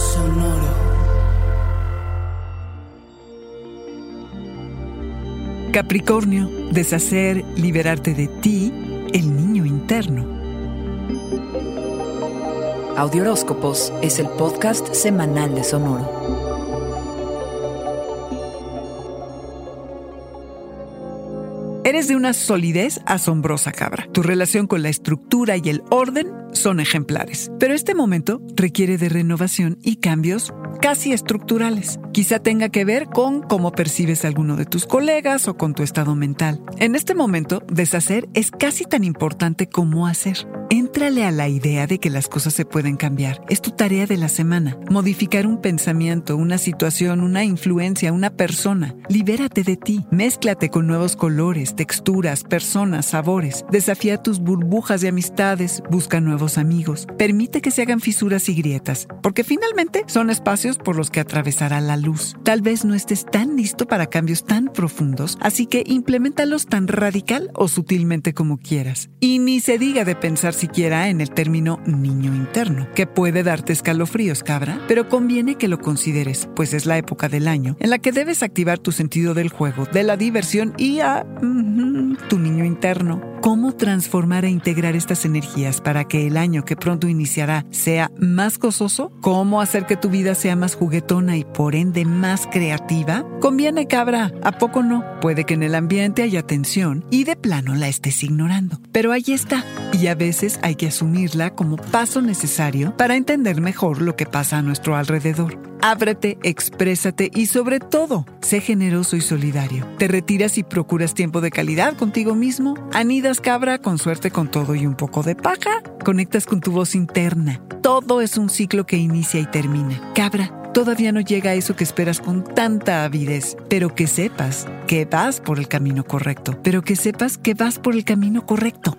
Sonoro. Capricornio, deshacer, liberarte de ti, el niño interno. Audioróscopos es el podcast semanal de Sonoro. Eres de una solidez asombrosa, cabra. Tu relación con la estructura y el orden son ejemplares. Pero este momento requiere de renovación y cambios casi estructurales. Quizá tenga que ver con cómo percibes a alguno de tus colegas o con tu estado mental. En este momento, deshacer es casi tan importante como hacer. Éntrale a la idea de que las cosas se pueden cambiar. Es tu tarea de la semana. Modificar un pensamiento, una situación, una influencia, una persona. Libérate de ti. Mézclate con nuevos colores, texturas, personas, sabores. Desafía tus burbujas de amistades. Busca nuevos amigos. Permite que se hagan fisuras y grietas, porque finalmente son espacios por los que atravesará la luz. Tal vez no estés tan listo para cambios tan profundos, así que implementalos tan radical o sutilmente como quieras. Y ni se diga de pensar siquiera en el término niño interno, que puede darte escalofríos, cabra, pero conviene que lo consideres, pues es la época del año en la que debes activar tu sentido del juego, de la diversión y a tu niño interno. ¿Cómo transformar e integrar estas energías para que el año que pronto iniciará sea más gozoso? ¿Cómo hacer que tu vida sea más juguetona y por ende más creativa? Conviene, cabra, ¿a poco no? Puede que en el ambiente haya tensión y de plano la estés ignorando, pero ahí está y a veces hay que asumirla como paso necesario para entender mejor lo que pasa a nuestro alrededor. Ábrete, exprésate y sobre todo, sé generoso y solidario. Te retiras y procuras tiempo de calidad contigo mismo. Anidas cabra con suerte con todo y un poco de paja. Conectas con tu voz interna. Todo es un ciclo que inicia y termina. Cabra, todavía no llega a eso que esperas con tanta avidez, pero que sepas que vas por el camino correcto, pero que sepas que vas por el camino correcto.